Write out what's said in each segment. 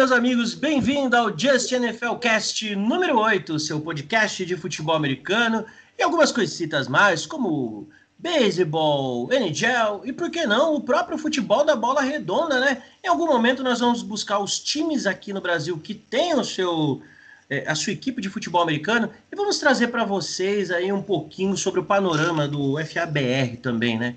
meus amigos, bem-vindo ao Just NFL Cast número 8, seu podcast de futebol americano e algumas coisitas mais, como beisebol, NHL e, por que não, o próprio futebol da bola redonda, né? Em algum momento nós vamos buscar os times aqui no Brasil que têm o seu, é, a sua equipe de futebol americano e vamos trazer para vocês aí um pouquinho sobre o panorama do FABR também, né?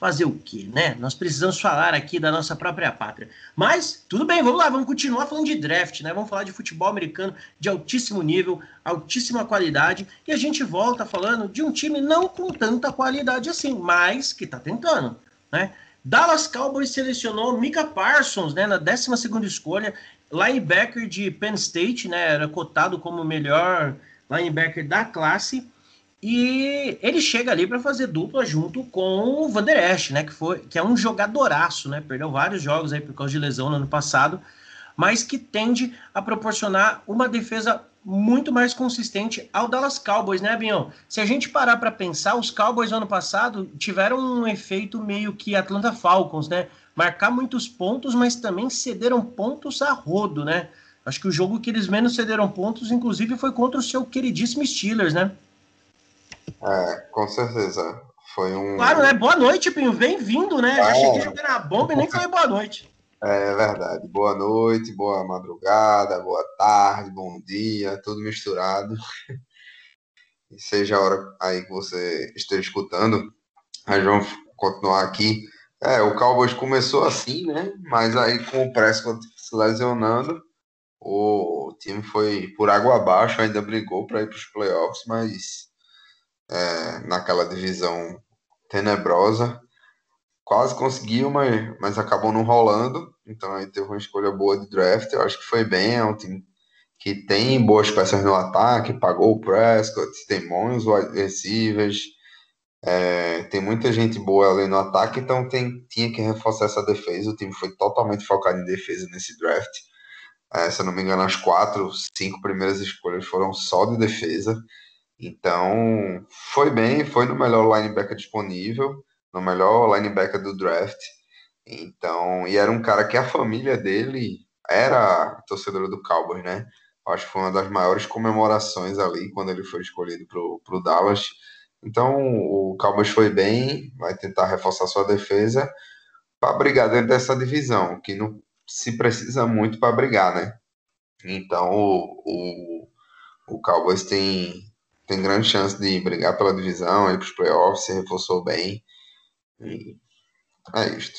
Fazer o quê, né? Nós precisamos falar aqui da nossa própria pátria. Mas, tudo bem, vamos lá, vamos continuar falando de draft, né? Vamos falar de futebol americano de altíssimo nível, altíssima qualidade, e a gente volta falando de um time não com tanta qualidade assim, mas que tá tentando, né? Dallas Cowboys selecionou Mika Parsons, né, na 12 escolha, linebacker de Penn State, né, era cotado como o melhor linebacker da classe, e ele chega ali para fazer dupla junto com o Van Der Esch, né? Que, foi, que é um jogadoraço, né? Perdeu vários jogos aí por causa de lesão no ano passado, mas que tende a proporcionar uma defesa muito mais consistente ao Dallas Cowboys, né, Binhão? Se a gente parar para pensar, os Cowboys no ano passado tiveram um efeito meio que Atlanta Falcons, né? Marcar muitos pontos, mas também cederam pontos a rodo, né? Acho que o jogo que eles menos cederam pontos, inclusive, foi contra o seu queridíssimo Steelers, né? É, com certeza. Foi um. Claro, né? Boa noite, Pinho. Bem-vindo, né? É. Já cheguei jogando a bomba e nem falei boa noite. É verdade. Boa noite, boa madrugada, boa tarde, bom dia, tudo misturado. E seja a hora aí que você esteja escutando, nós vamos continuar aqui. É, o Cowboys começou assim, né? Mas aí com o Prescott se lesionando, o time foi por água abaixo, ainda brigou para ir para os playoffs, mas é, naquela divisão tenebrosa. Quase conseguiu, mas, mas acabou não rolando. Então aí teve uma escolha boa de draft. Eu acho que foi bem. É um time que tem boas peças no ataque, pagou o Prescott, tem bons receivers. É, tem muita gente boa ali no ataque, então tem, tinha que reforçar essa defesa. O time foi totalmente focado em defesa nesse draft. É, se eu não me engano, as quatro, cinco primeiras escolhas foram só de defesa. Então, foi bem, foi no melhor linebacker disponível, no melhor linebacker do draft. Então, e era um cara que a família dele era torcedora do Cowboys, né? Acho que foi uma das maiores comemorações ali quando ele foi escolhido para o Dallas. Então, o Cowboys foi bem, vai tentar reforçar sua defesa para brigar dentro dessa divisão, que não se precisa muito para brigar, né? Então, o, o, o Cowboys tem, tem grande chance de brigar pela divisão, ir para os playoffs, se reforçou bem. E é isto.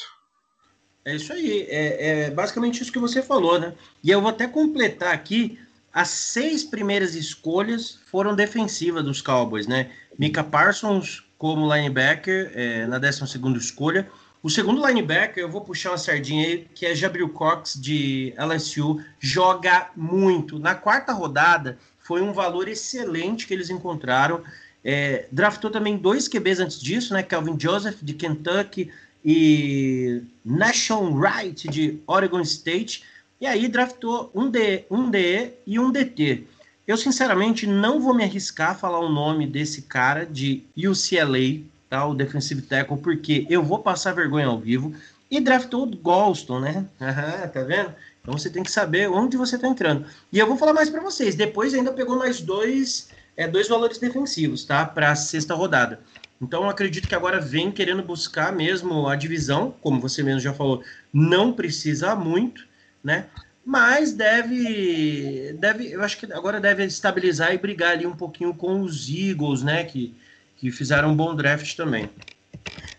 É isso aí. É, é, basicamente isso que você falou, né? E eu vou até completar aqui. As seis primeiras escolhas foram defensivas dos Cowboys, né? Mika Parsons como linebacker é, na 12 escolha. O segundo linebacker, eu vou puxar uma sardinha aí, que é Jabril Cox de LSU, joga muito. Na quarta rodada, foi um valor excelente que eles encontraram. É, draftou também dois QBs antes disso, né? Calvin Joseph, de Kentucky, e Nashon Wright, de Oregon State. E aí draftou um, D, um DE e um DT. Eu, sinceramente, não vou me arriscar a falar o nome desse cara de UCLA, tá? O defensive tackle, porque eu vou passar vergonha ao vivo. E draftou o Golston, né? tá vendo? Então você tem que saber onde você está entrando. E eu vou falar mais para vocês. Depois ainda pegou mais dois, é, dois valores defensivos, tá? Para a sexta rodada. Então acredito que agora vem querendo buscar mesmo a divisão, como você mesmo já falou, não precisa muito, né? Mas deve, deve, eu acho que agora deve estabilizar e brigar ali um pouquinho com os Eagles, né? Que, que fizeram um bom draft também.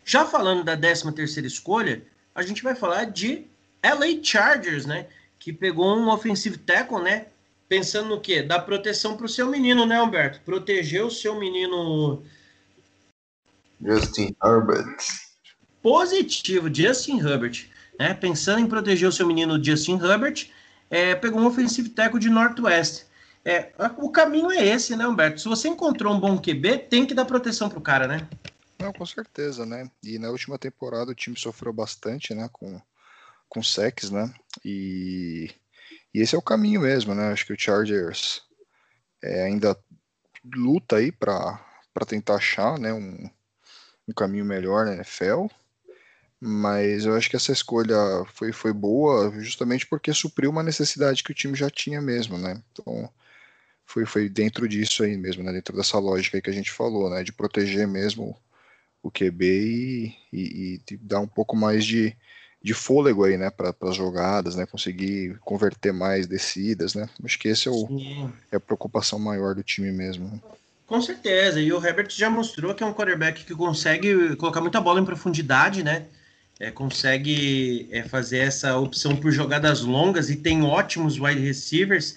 Já falando da 13 terceira escolha, a gente vai falar de LA Chargers, né? Que pegou um offensive tackle, né? Pensando no quê? Dar proteção para o seu menino, né, Humberto? Proteger o seu menino. Justin Herbert. Positivo, Justin Herbert. Né? Pensando em proteger o seu menino Justin Herbert, é, pegou um offensive tackle de Northwest. É, o caminho é esse, né, Humberto? Se você encontrou um bom QB, tem que dar proteção pro cara, né? Não, com certeza, né? E na última temporada o time sofreu bastante, né, com com secs, né? E, e esse é o caminho mesmo, né? Acho que o Chargers é, ainda luta aí para tentar achar né, um, um caminho melhor na NFL, Mas eu acho que essa escolha foi, foi boa justamente porque supriu uma necessidade que o time já tinha mesmo, né? Então foi, foi dentro disso aí mesmo, né? Dentro dessa lógica aí que a gente falou, né? De proteger mesmo o QB e, e, e dar um pouco mais de, de fôlego aí, né, para as jogadas, né, conseguir converter mais descidas, né. Acho que esse é, o, é a preocupação maior do time mesmo. Né? Com certeza, e o Herbert já mostrou que é um quarterback que consegue colocar muita bola em profundidade, né, é, consegue é, fazer essa opção por jogadas longas e tem ótimos wide receivers,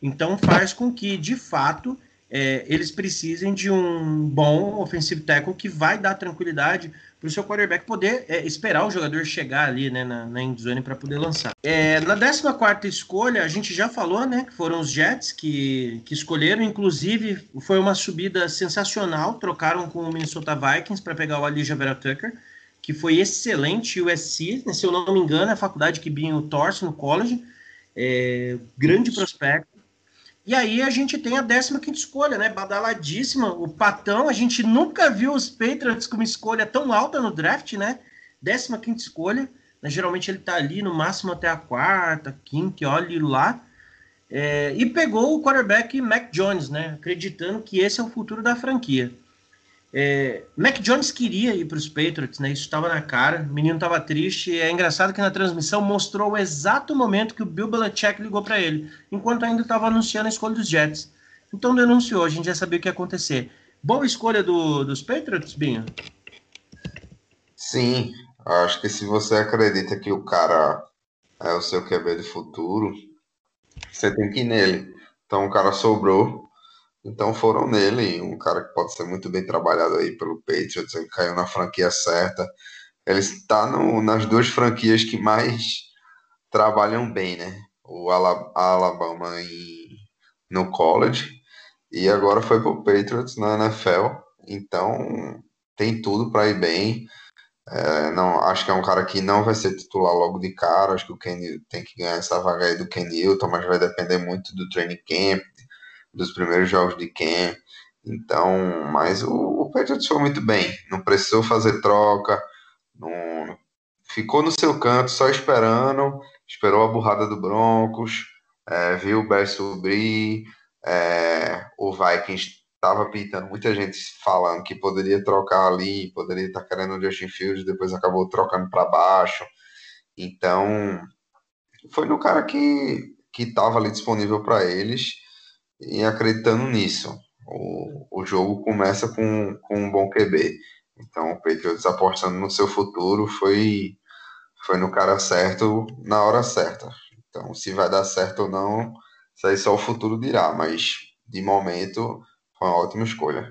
então faz com que, de fato, é, eles precisem de um bom offensive tackle que vai dar tranquilidade para o seu quarterback poder é, esperar o jogador chegar ali né, na, na endzone para poder lançar. É, na 14 escolha, a gente já falou né, que foram os Jets que, que escolheram, inclusive foi uma subida sensacional, trocaram com o Minnesota Vikings para pegar o Elijah Vera Tucker, que foi excelente, USC, né, se eu não me engano, é a faculdade que Binho torce no college, é, grande prospecto. E aí a gente tem a 15 escolha, né? Badaladíssima. O Patão, a gente nunca viu os Patriots com uma escolha tão alta no draft, né? 15 escolha. Né? Geralmente ele tá ali no máximo até a quarta, quinta, olha lá. É, e pegou o quarterback Mac Jones, né? Acreditando que esse é o futuro da franquia. É, Mac Jones queria ir para os Patriots, né? Isso estava na cara. O menino estava triste. É engraçado que na transmissão mostrou o exato momento que o Bill Belichick ligou para ele, enquanto ainda estava anunciando a escolha dos Jets. Então denunciou, a gente já sabia o que ia acontecer. Boa escolha do, dos Patriots, Binho? Sim, acho que se você acredita que o cara é o seu QB de futuro, você tem que ir nele. Então o cara sobrou então foram nele, um cara que pode ser muito bem trabalhado aí pelo Patriots, ele caiu na franquia certa. Ele está nas duas franquias que mais trabalham bem, né? O Alabama em, no college e agora foi para o Patriots na NFL. Então tem tudo para ir bem. É, não, acho que é um cara que não vai ser titular logo de cara. Acho que o Kenny tem que ganhar essa vaga aí do Ken Newton, mas vai depender muito do training camp, dos primeiros jogos de Cam. Então, mas o, o Patriots foi muito bem. Não precisou fazer troca. Não, ficou no seu canto só esperando. Esperou a burrada do Broncos. É, viu o Bears subir. É, o Vikings estava pintando muita gente falando que poderia trocar ali, poderia estar tá querendo o Justin Fields, depois acabou trocando para baixo. Então, foi no cara que que estava ali disponível para eles e acreditando nisso. O, o jogo começa com, com um bom QB. Então o Patriots apostando no seu futuro foi, foi no cara certo na hora certa. Então se vai dar certo ou não, isso aí só o futuro dirá, mas de momento foi uma ótima escolha.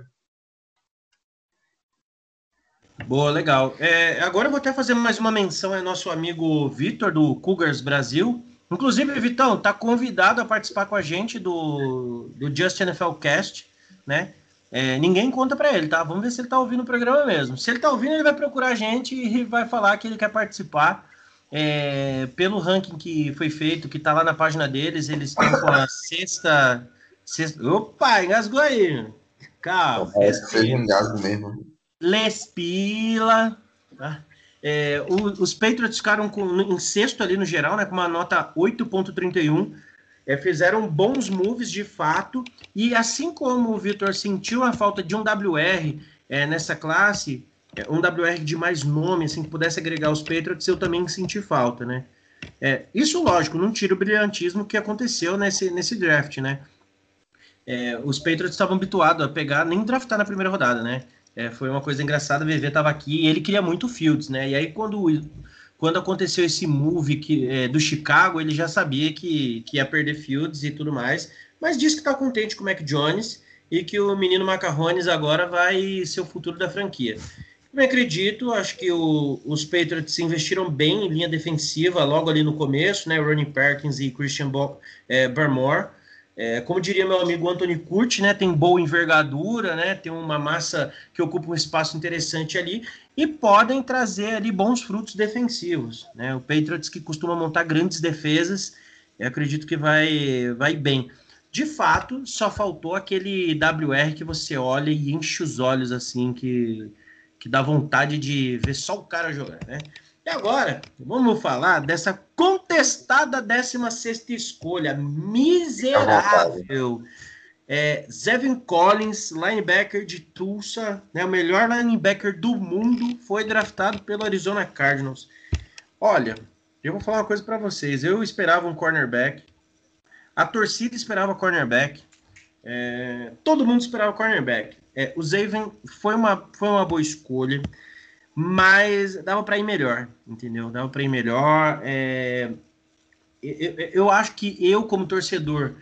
Boa, legal. É, agora eu vou até fazer mais uma menção ao nosso amigo Vitor, do Cougars Brasil. Inclusive, Vitão, tá convidado a participar com a gente do, do Just NFL Cast, né? É, ninguém conta para ele, tá? Vamos ver se ele tá ouvindo o programa mesmo. Se ele tá ouvindo, ele vai procurar a gente e vai falar que ele quer participar. É, pelo ranking que foi feito, que tá lá na página deles, eles estão com a sexta, sexta. Opa, engasgou aí. Calma. É, engasgo mesmo. Lespila. Tá? É, o, os Patriots ficaram com, em sexto ali no geral, né, com uma nota 8.31. É, fizeram bons moves de fato. E assim como o Vitor sentiu a falta de um WR é, nessa classe, é, um WR de mais nome, assim, que pudesse agregar os Patriots, eu também senti falta, né? É, isso, lógico, não tira o brilhantismo que aconteceu nesse, nesse draft, né? É, os Patriots estavam habituados a pegar, nem draftar na primeira rodada, né? É, foi uma coisa engraçada, o VV estava aqui e ele queria muito Fields, né? E aí quando, quando aconteceu esse move que, é, do Chicago, ele já sabia que, que ia perder Fields e tudo mais, mas disse que está contente com o Mac Jones e que o menino Macarrones agora vai ser o futuro da franquia. Eu acredito, acho que o, os Patriots investiram bem em linha defensiva logo ali no começo, né? Ronnie Perkins e Christian Bo é, Barmore. É, como diria meu amigo Anthony Curti, né, tem boa envergadura, né, tem uma massa que ocupa um espaço interessante ali e podem trazer ali bons frutos defensivos. Né? O Patriots que costuma montar grandes defesas, eu acredito que vai, vai bem. De fato, só faltou aquele WR que você olha e enche os olhos assim, que, que dá vontade de ver só o cara jogar, né? E agora, vamos falar dessa contestada 16 escolha, miserável. É, Zevin Collins, linebacker de Tulsa, né, o melhor linebacker do mundo, foi draftado pelo Arizona Cardinals. Olha, eu vou falar uma coisa para vocês. Eu esperava um cornerback, a torcida esperava cornerback, é, todo mundo esperava cornerback. É, o Zevin foi uma, foi uma boa escolha mas dava para ir melhor, entendeu? Dava para ir melhor. É... Eu, eu, acho que eu, como torcedor,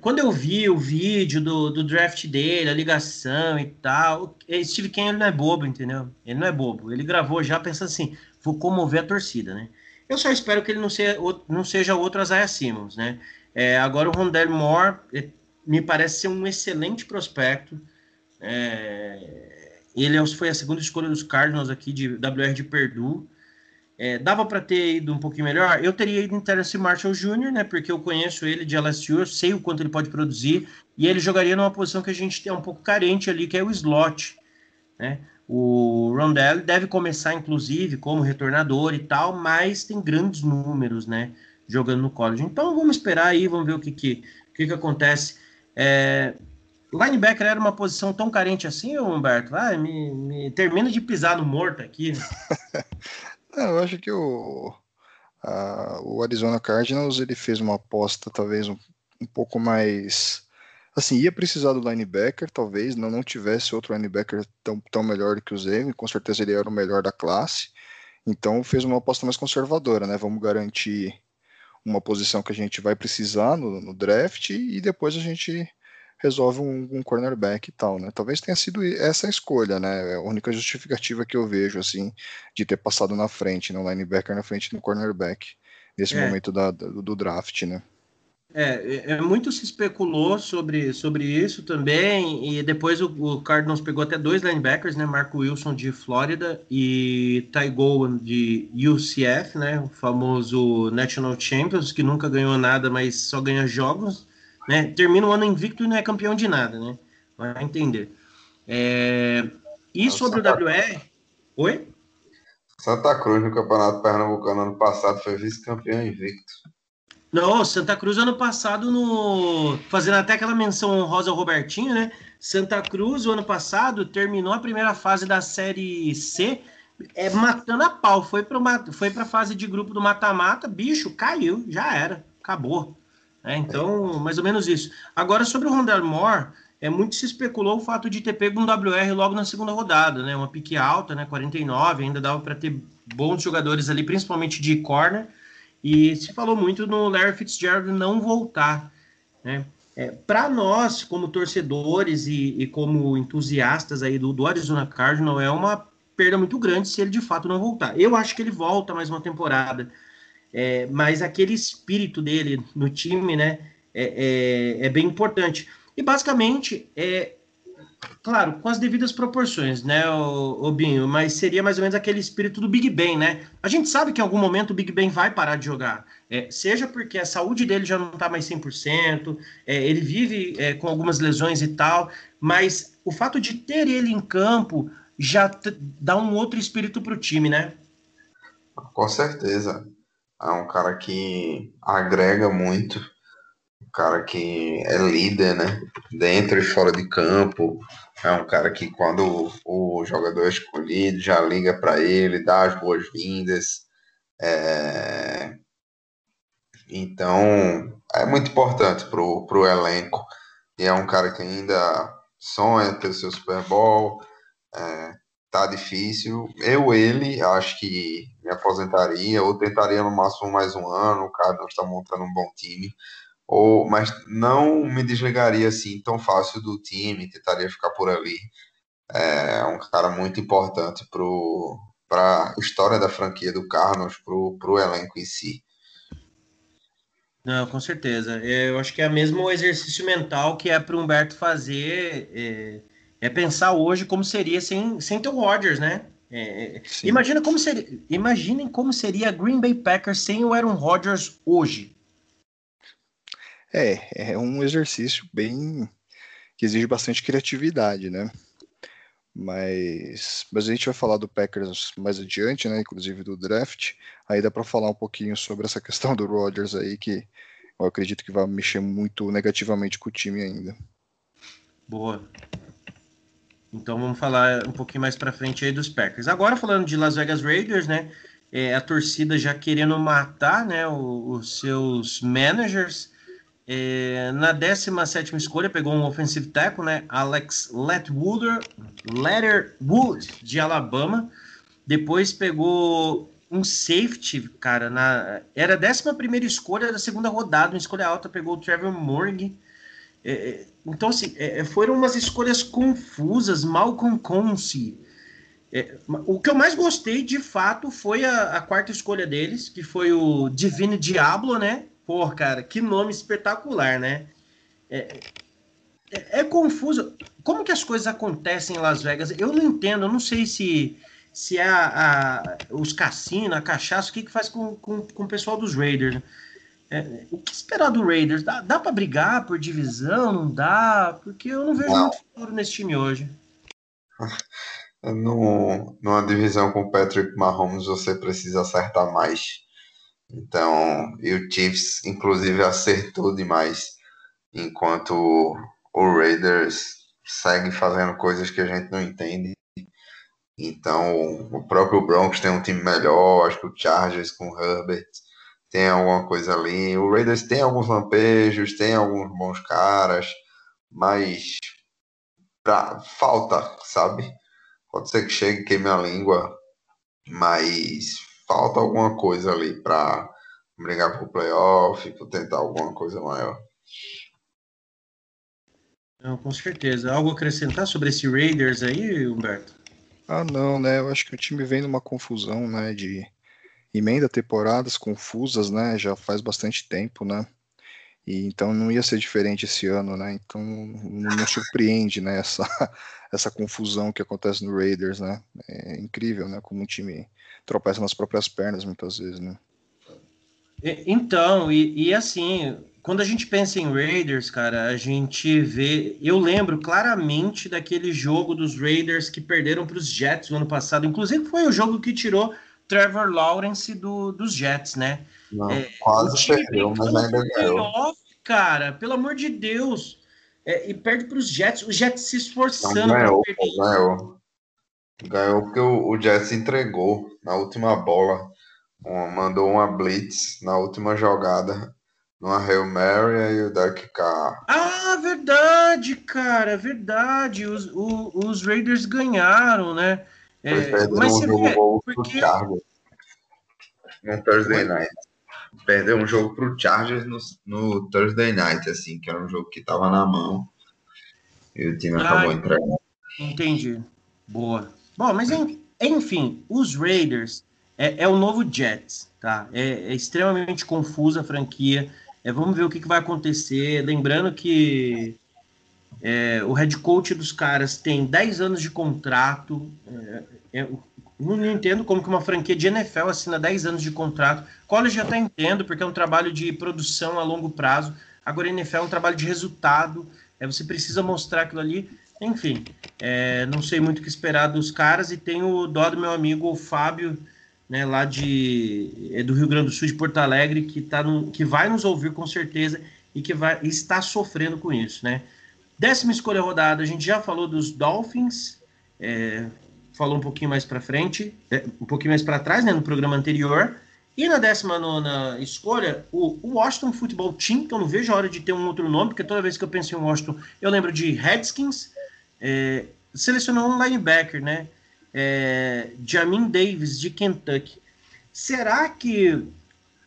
quando eu vi o vídeo do, do draft dele, a ligação e tal, Steve Ken não é bobo, entendeu? Ele não é bobo. Ele gravou já pensando assim, vou comover a torcida, né? Eu só espero que ele não seja, não seja outro Isaiah Simmons, né? É, agora o Rondell Moore me parece ser um excelente prospecto. É, ele é foi a segunda escolha dos Cardinals aqui de WR de Perdue. É, dava para ter ido um pouquinho melhor. Eu teria ido em Terence Marshall Jr., né? Porque eu conheço ele de LSU, eu sei o quanto ele pode produzir. E ele jogaria numa posição que a gente tem um pouco carente ali, que é o slot. Né? O Rondell deve começar, inclusive, como retornador e tal, mas tem grandes números, né? Jogando no college. Então vamos esperar aí, vamos ver o que, que, que, que acontece. É, Linebacker era uma posição tão carente assim, Humberto? Vai, me, me termina de pisar no morto aqui. Não, eu acho que o, a, o Arizona Cardinals ele fez uma aposta talvez um, um pouco mais assim, ia precisar do linebacker, talvez, não, não tivesse outro linebacker tão, tão melhor que o Zeme, com certeza ele era o melhor da classe, então fez uma aposta mais conservadora, né, vamos garantir uma posição que a gente vai precisar no, no draft e depois a gente resolve um, um, cornerback e tal, né? Talvez tenha sido essa a escolha, né? É a única justificativa que eu vejo, assim, de ter passado na frente, no né? linebacker na frente do cornerback, nesse é. momento da, do, do draft, né? É, é, muito se especulou sobre, sobre isso também, e depois o, o Cardinals pegou até dois linebackers, né? Marco Wilson de Flórida e Ty Gowan de UCF, né? O famoso National Champions, que nunca ganhou nada, mas só ganha jogos né? Termina o ano invicto e não é campeão de nada, né? Vai entender. É... E Nossa, sobre o WR? Oi? Santa Cruz no Campeonato Pernambucano ano passado foi vice-campeão invicto. Não, Santa Cruz ano passado no fazendo até aquela menção honrosa ao Robertinho, né? Santa Cruz o ano passado terminou a primeira fase da série C é matando a pau, foi para foi para fase de grupo do mata-mata, bicho, caiu, já era, acabou. É, então, mais ou menos isso. Agora, sobre o Rondell Moore, é, muito se especulou o fato de ter pego um WR logo na segunda rodada, né? Uma pique alta, né? 49, ainda dava para ter bons jogadores ali, principalmente de corner. E se falou muito no Larry Fitzgerald não voltar, né? É, para nós, como torcedores e, e, como entusiastas aí do, do Arizona Cardinal, é uma perda muito grande se ele de fato não voltar. Eu acho que ele volta mais uma temporada. É, mas aquele espírito dele no time, né, é, é, é, bem importante. E basicamente, é, claro, com as devidas proporções, né, o, o Binho, mas seria mais ou menos aquele espírito do Big Ben, né? A gente sabe que em algum momento o Big Ben vai parar de jogar, é, seja porque a saúde dele já não está mais 100%, é, ele vive é, com algumas lesões e tal, mas o fato de ter ele em campo já dá um outro espírito para o time, né? Com certeza. É um cara que agrega muito, um cara que é líder, né? Dentro e fora de campo. É um cara que quando o jogador é escolhido já liga para ele, dá as boas-vindas. É... Então é muito importante pro, pro elenco. E é um cara que ainda sonha ter o seu Super Bowl. É, tá difícil. Eu, ele, acho que me aposentaria, ou tentaria no máximo mais um ano, o Cardinals está montando um bom time, ou, mas não me desligaria assim tão fácil do time, tentaria ficar por ali. É um cara muito importante para a história da franquia do Cardinals, para o elenco em si. Não, com certeza. Eu acho que é mesmo o exercício mental que é para o Humberto fazer. É é pensar hoje como seria sem, sem ter o Rodgers, né? É, é imagina como seria, imaginem como seria a Green Bay Packers sem o Aaron Rodgers hoje. É, é um exercício bem que exige bastante criatividade, né? Mas, mas a gente vai falar do Packers mais adiante, né? Inclusive do draft. Aí dá para falar um pouquinho sobre essa questão do Rodgers aí, que eu acredito que vai mexer muito negativamente com o time ainda. Boa. Então vamos falar um pouquinho mais para frente aí dos Packers. Agora falando de Las Vegas Raiders, né? É, a torcida já querendo matar, né? Os seus managers. É, na 17 escolha, pegou um offensive tackle, né? Alex Letwooder, Letterwood, de Alabama. Depois pegou um safety, cara. Na, era a 11 escolha da segunda rodada, uma escolha alta, pegou o Trevor Morgan. É, é então, assim, é, é, foram umas escolhas confusas, mal com Conce. É, o que eu mais gostei, de fato, foi a, a, quarta escolha deles, que foi o Divine Diablo, né? Pô, cara, que nome espetacular, né? É, é, é, confuso. Como que as coisas acontecem em Las Vegas? Eu não entendo, eu não sei se, se é a, a os cassinos, a cachaça, o que, que faz com, com, com o pessoal dos Raiders. É, o que esperar do Raiders? Dá, dá para brigar por divisão? Não dá? Porque eu não vejo não. muito futuro nesse time hoje. No, numa divisão com o Patrick Mahomes, você precisa acertar mais. Então, e o Chiefs, inclusive, acertou demais, enquanto o Raiders segue fazendo coisas que a gente não entende. Então, o próprio Broncos tem um time melhor, acho que o Chargers com o Herbert tem alguma coisa ali. O Raiders tem alguns lampejos, tem alguns bons caras, mas pra, falta, sabe? Pode ser que chegue, queime a língua, mas falta alguma coisa ali para brigar pro playoff, para tentar alguma coisa maior. Não, com certeza. Algo a acrescentar sobre esse Raiders aí, Humberto? Ah, não, né? Eu acho que o time vem numa confusão, né? De emenda temporadas confusas, né? Já faz bastante tempo, né? E então não ia ser diferente esse ano, né? Então não, não surpreende, né? Essa, essa confusão que acontece no Raiders, né? É incrível, né? Como um time tropeça nas próprias pernas muitas vezes, né? Então, e, e, assim, quando a gente pensa em Raiders, cara, a gente vê. Eu lembro claramente daquele jogo dos Raiders que perderam para os Jets no ano passado. Inclusive, foi o jogo que tirou Trevor Lawrence do, dos Jets, né? Não, é, quase perdeu, mas ainda ganhou. Cara, pelo amor de Deus. É, e perde para os Jets, os Jets se esforçando. Não, ganhou, ganhou. Ganhou porque o, o Jets entregou na última bola. Uma, mandou uma blitz na última jogada. Numa Hail Mary e o Dark Carr. Ah, verdade, cara, verdade. Os, o, os Raiders ganharam, né? É, mas um jogo vê, porque... Chargers no Thursday Night. Perdeu um jogo pro Chargers no, no Thursday Night, assim, que era um jogo que tava na mão. E o time ah, acabou entregando. Entendi. Boa. Bom, mas enfim, os Raiders é, é o novo Jets, tá? É, é extremamente confusa a franquia. É, vamos ver o que, que vai acontecer. Lembrando que é, o head coach dos caras tem 10 anos de contrato. É, é, não entendo como que uma franquia de NFL assina 10 anos de contrato. College já até entendo, porque é um trabalho de produção a longo prazo. Agora, NFL é um trabalho de resultado. É, você precisa mostrar aquilo ali. Enfim, é, não sei muito o que esperar dos caras. E tenho o dó do meu amigo o Fábio, né, lá de, é do Rio Grande do Sul, de Porto Alegre, que, tá no, que vai nos ouvir com certeza e que vai está sofrendo com isso. Né? Décima escolha rodada, a gente já falou dos Dolphins, é, falou um pouquinho mais para frente, é, um pouquinho mais para trás, né, no programa anterior. E na 19 escolha, o, Washington Football Team, que eu não vejo a hora de ter um outro nome, porque toda vez que eu penso em Washington, eu lembro de Redskins, é, selecionou um linebacker, né? É, Jamin Davis, de Kentucky. Será que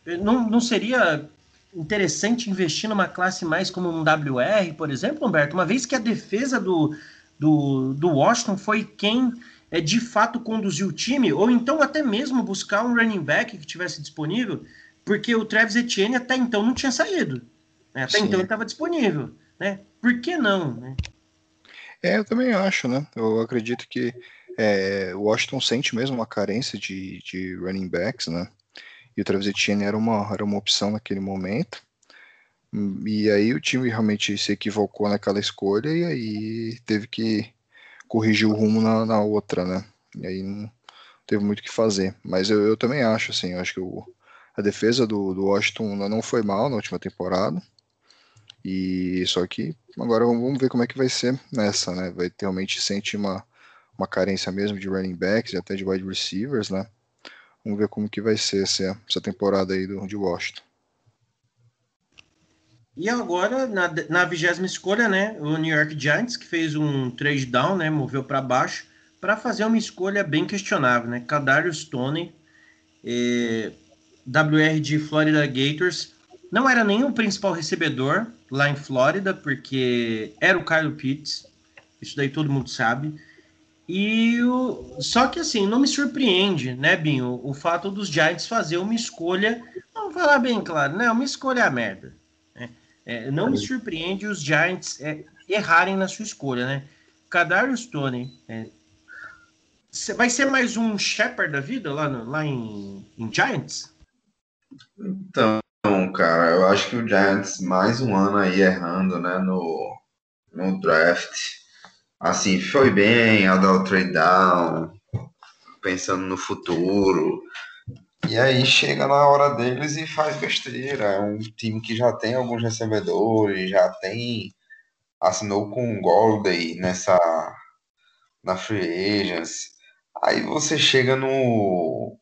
não, não seria interessante investir numa classe mais como um WR, por exemplo, Humberto? Uma vez que a defesa do, do, do Washington foi quem é, de fato conduziu o time, ou então até mesmo buscar um running back que tivesse disponível, porque o Travis Etienne até então não tinha saído. Né? Até Sim. então ele estava disponível. Né? Por que não? Né? É, eu também acho, né? Eu acredito que é, o Washington sente mesmo uma carência de, de running backs, né? E o Travis Etienne era uma, era uma opção naquele momento. E aí o time realmente se equivocou naquela escolha e aí teve que corrigir o rumo na, na outra, né? E aí não teve muito o que fazer. Mas eu, eu também acho, assim, eu acho que o, a defesa do, do Washington não foi mal na última temporada. E só que agora vamos ver como é que vai ser nessa, né? Vai realmente sente uma, uma carência mesmo de running backs e até de wide receivers, né? Vamos ver como que vai ser essa, essa temporada aí do, de Washington. E agora, na, na vigésima escolha, né, o New York Giants, que fez um trade down, né, moveu para baixo, para fazer uma escolha bem questionável, né, Kadarius Tony, eh, WR de Florida Gators, não era nem o principal recebedor lá em Flórida, porque era o Kyle Pitts, isso daí todo mundo sabe, e o... só que assim, não me surpreende, né, Binho, o fato dos Giants fazer uma escolha, vamos falar bem claro, né, uma escolha merda, é, não me surpreende os Giants é, errarem na sua escolha, né? Kadarius Tony é, vai ser mais um Shepard da vida lá, no, lá em, em Giants? Então, cara, eu acho que o Giants mais um ano aí errando, né, no, no draft. Assim, foi bem ao dar o trade down, pensando no futuro, e aí chega na hora deles e faz besteira. É um time que já tem alguns recebedores, já tem. Assinou com o Golden nessa. na Free Agents. Aí você chega no.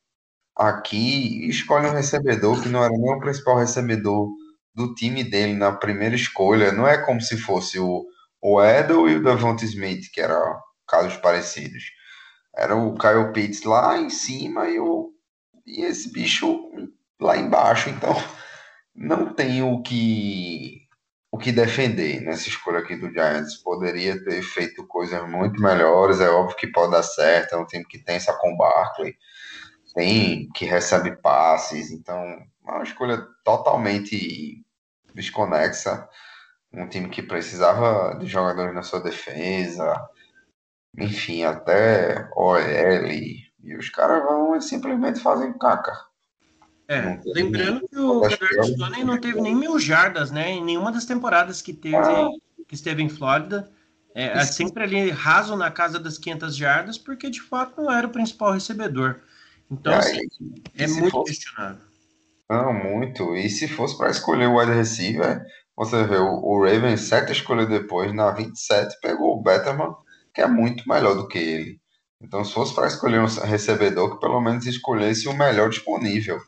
aqui e escolhe um recebedor que não era nem o principal recebedor do time dele na primeira escolha. Não é como se fosse o, o Edel e o Davante Smith, que eram casos parecidos. Era o Kyle Pitts lá em cima e o e esse bicho lá embaixo. Então, não tem o que o que defender nessa escolha aqui do Giants. Poderia ter feito coisas muito melhores. É óbvio que pode dar certo. É um time que tem essa com Barkley, tem que recebe passes. Então, é uma escolha totalmente desconexa. Um time que precisava de jogadores na sua defesa. Enfim, até OL, e os caras vão e simplesmente fazem caca. É, lembrando que o Kadarius Tony não teve nem mil jardas, né? Em nenhuma das temporadas que teve, ah. que esteve em Flórida. É, é, sempre ali raso na casa das 500 jardas, porque de fato não era o principal recebedor. Então, assim, é muito fosse... questionável. Não, muito. E se fosse para escolher o wide receiver, você vê o, o Ravens, sete escolheu depois, na 27, pegou o Betterman, que é muito melhor do que ele. Então, se fosse para escolher um recebedor, que pelo menos escolhesse o melhor disponível.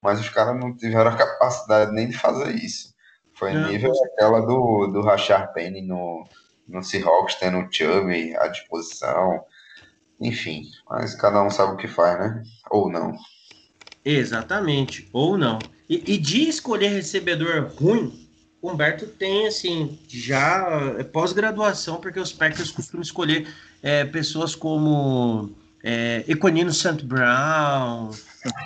Mas os caras não tiveram a capacidade nem de fazer isso. Foi nível aquela do, do Rachar Penny no, no Seahawks, tendo o Chubb à disposição. Enfim, mas cada um sabe o que faz, né? Ou não. Exatamente, ou não. E, e de escolher recebedor ruim, Humberto tem, assim, já é pós-graduação, porque os Packers costumam escolher é, pessoas como é, Econino Sant Brown,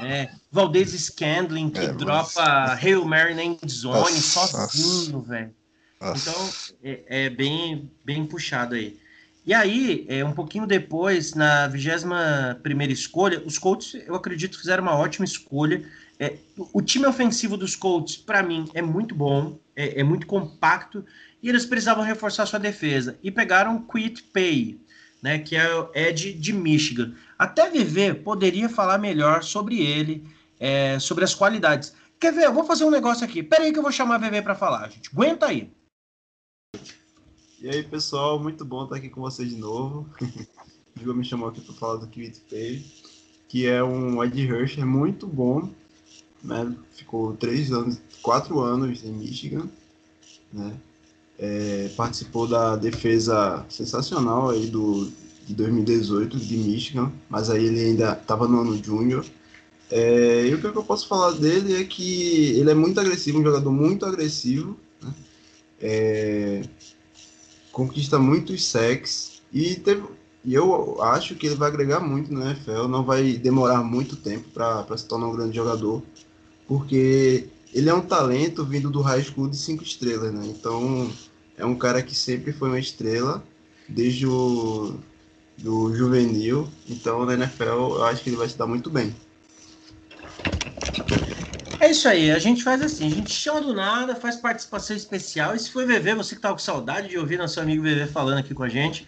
é, Valdez Scandling, que é, dropa mas... Hail Mary na endzone sozinho, velho. Então, é, é, bem, bem puxado aí. E aí, é, um pouquinho depois, na 21 primeira escolha, os Colts, eu acredito, fizeram uma ótima escolha. É, o time ofensivo dos Colts, para mim, é muito bom, é, é, muito compacto, e eles precisavam reforçar sua defesa. E pegaram Quit Pay, né, que é o Ed de Michigan. Até VV poderia falar melhor sobre ele, é, sobre as qualidades. Quer ver? Eu vou fazer um negócio aqui. Pera aí que eu vou chamar a VV para falar, gente. Aguenta aí. E aí, pessoal, muito bom estar aqui com vocês de novo. O Diego me chamou aqui para falar do Quit Pay, que é um Ed é muito bom né? Ficou três anos, quatro anos em Michigan, né? É, participou da defesa sensacional aí do de 2018 de Michigan, mas aí ele ainda estava no ano júnior. É, e o que eu posso falar dele é que ele é muito agressivo, um jogador muito agressivo, né? é, conquista muitos sacks e teve, e eu acho que ele vai agregar muito no NFL, não vai demorar muito tempo para se tornar um grande jogador porque ele é um talento vindo do high school de cinco estrelas, né? Então é um cara que sempre foi uma estrela desde o do juvenil. Então na NFL eu acho que ele vai se dar muito bem. É isso aí, a gente faz assim, a gente chama do nada, faz participação especial. E se for VV, você que tá com saudade de ouvir nosso amigo VV falando aqui com a gente,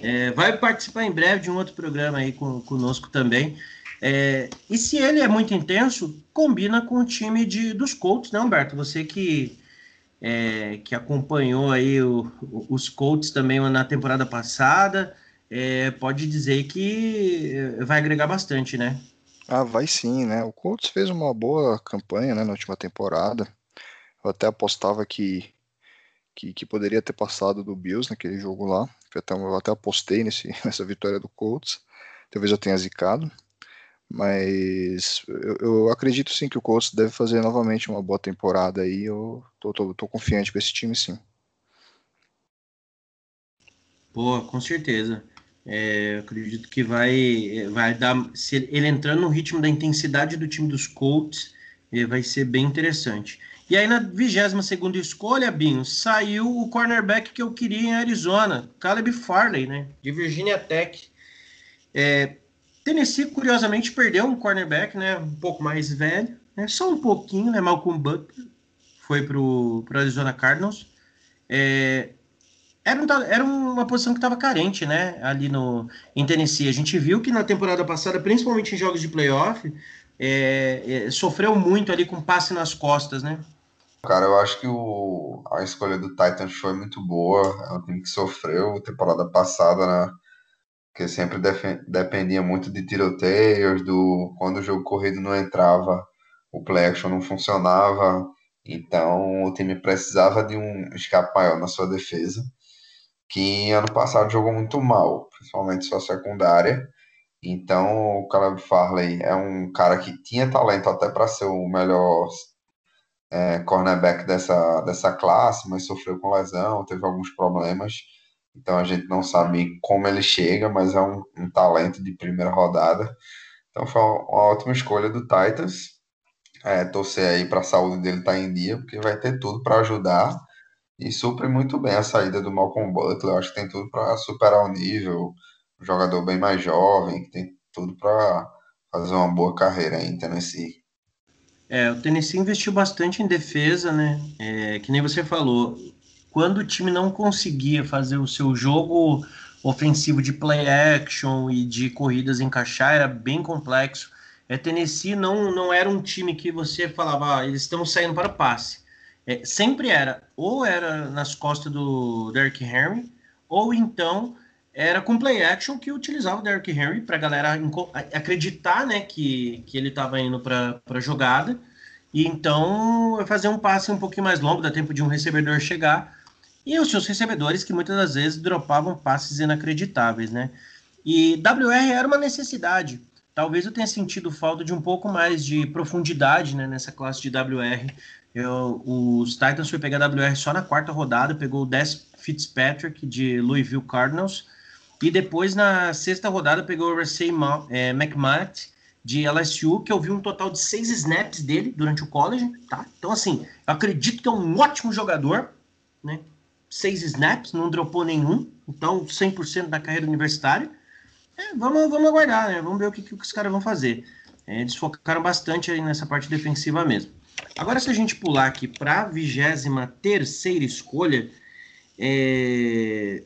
É, vai participar em breve de um outro programa aí com, conosco também. É, e se ele é muito intenso, combina com o time de, dos Colts, né, Humberto? Você que, é, que acompanhou aí o, os Colts também na temporada passada, é, pode dizer que vai agregar bastante, né? Ah, vai sim, né? O Colts fez uma boa campanha né, na última temporada. Eu até apostava que, que, que poderia ter passado do Bills naquele jogo lá. Eu até, eu até apostei nesse, nessa vitória do Colts. Talvez eu tenha zicado. Mas eu, eu, acredito sim que o Colts deve fazer novamente uma boa temporada aí. Eu tô, tô, tô confiante com esse time sim. Boa, com certeza. É, acredito que vai, vai dar. Se ele entrando no ritmo da intensidade do time dos Colts, é, vai ser bem interessante. E aí, na 22 escolha, Binho, saiu o cornerback que eu queria em Arizona, Caleb Farley, né? De Virginia Tech. É, Tennessee, curiosamente, perdeu um cornerback, né? Um pouco mais velho, né? Só um pouquinho, né? Malcolm Butler foi para o Arizona Cardinals. É, era, um, era uma posição que estava carente, né? Ali no, em Tennessee. A gente viu que na temporada passada, principalmente em jogos de playoff, é, é, sofreu muito ali com passe nas costas, né? Cara, eu acho que o, a escolha do Titans foi muito boa. É um time que sofreu temporada passada, né? Que sempre dependia muito de tiroteios, do quando o jogo corrido não entrava, o play action não funcionava. Então o time precisava de um escape maior na sua defesa que ano passado jogou muito mal, principalmente sua secundária. Então, o Caleb Farley é um cara que tinha talento até para ser o melhor é, cornerback dessa, dessa classe, mas sofreu com lesão, teve alguns problemas. Então, a gente não sabe como ele chega, mas é um, um talento de primeira rodada. Então, foi uma ótima escolha do Titans. É, torcer aí para a saúde dele estar tá em dia, porque vai ter tudo para ajudar e supre muito bem a saída do Malcolm Butler. Eu acho que tem tudo para superar o nível. Um jogador bem mais jovem, que tem tudo para fazer uma boa carreira em Tennessee. É, o Tennessee investiu bastante em defesa, né? É, que nem você falou. Quando o time não conseguia fazer o seu jogo ofensivo de play action e de corridas encaixar, era bem complexo. É, Tennessee não, não era um time que você falava, ah, eles estão saindo para o passe. É, sempre era, ou era nas costas do Derrick Henry, ou então era com play action que utilizava o Derrick Henry para a galera acreditar né, que, que ele estava indo para a jogada, e então fazer um passe um pouquinho mais longo, dá tempo de um recebedor chegar, e os seus recebedores que muitas das vezes dropavam passes inacreditáveis, né? E WR era uma necessidade. Talvez eu tenha sentido falta de um pouco mais de profundidade né, nessa classe de WR. Eu, os Titans foi pegar WR só na quarta rodada, pegou o Des Fitzpatrick de Louisville Cardinals. E depois, na sexta rodada, pegou o Rasey é, McMahon de LSU, que eu vi um total de seis snaps dele durante o college, tá? Então, assim, eu acredito que é um ótimo jogador, né? Seis snaps, não dropou nenhum, então 100% da carreira universitária. É, vamos, vamos aguardar, né? Vamos ver o que, que os caras vão fazer. É, eles focaram bastante aí nessa parte defensiva mesmo. Agora, se a gente pular aqui para a 23 escolha, é...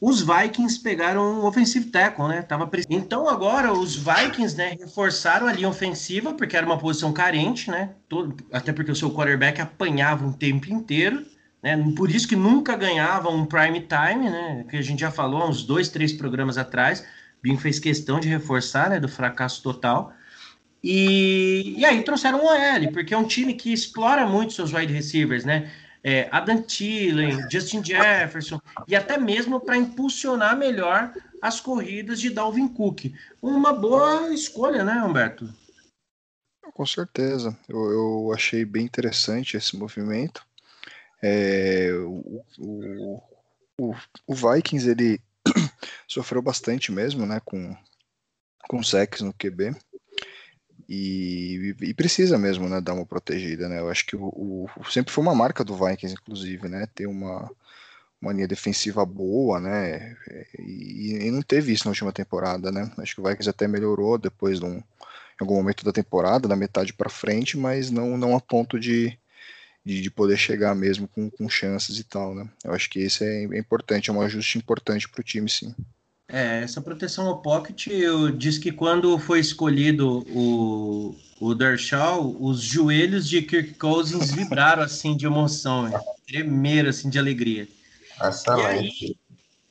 os Vikings pegaram um offensive tackle, né? Tava... Então, agora os Vikings né, reforçaram a linha ofensiva, porque era uma posição carente, né? Todo... Até porque o seu quarterback apanhava um tempo inteiro. Né? Por isso que nunca ganhava um prime time, né? Que a gente já falou há uns dois, três programas atrás. Binho fez questão de reforçar, né? Do fracasso total. E, e aí trouxeram o OL, porque é um time que explora muito seus wide receivers, né? É, Adam Thielen, Justin Jefferson, e até mesmo para impulsionar melhor as corridas de Dalvin Cook. Uma boa escolha, né, Humberto? Com certeza. Eu, eu achei bem interessante esse movimento. É, o, o, o, o, Vikings ele sofreu bastante mesmo, né, com, com sacks no QB. E, e, precisa mesmo, né, dar uma protegida, né? Eu acho que o, sempre foi uma marca do Vikings, inclusive, né? Ter uma, uma linha defensiva boa, né? E, e, não teve isso na última temporada, né? Acho que o Vikings até melhorou depois de um, em algum momento da temporada, da metade para frente, mas não, não a ponto de, de, de poder chegar mesmo com, com chances e tal, né? Eu acho que esse é, é importante, é um ajuste importante para o time, sim. É, essa proteção ao pocket, eu disse que quando foi escolhido o, o Dershaw, os joelhos de Kirk Cousins vibraram assim de emoção, né? tremeram assim de alegria. Excelente.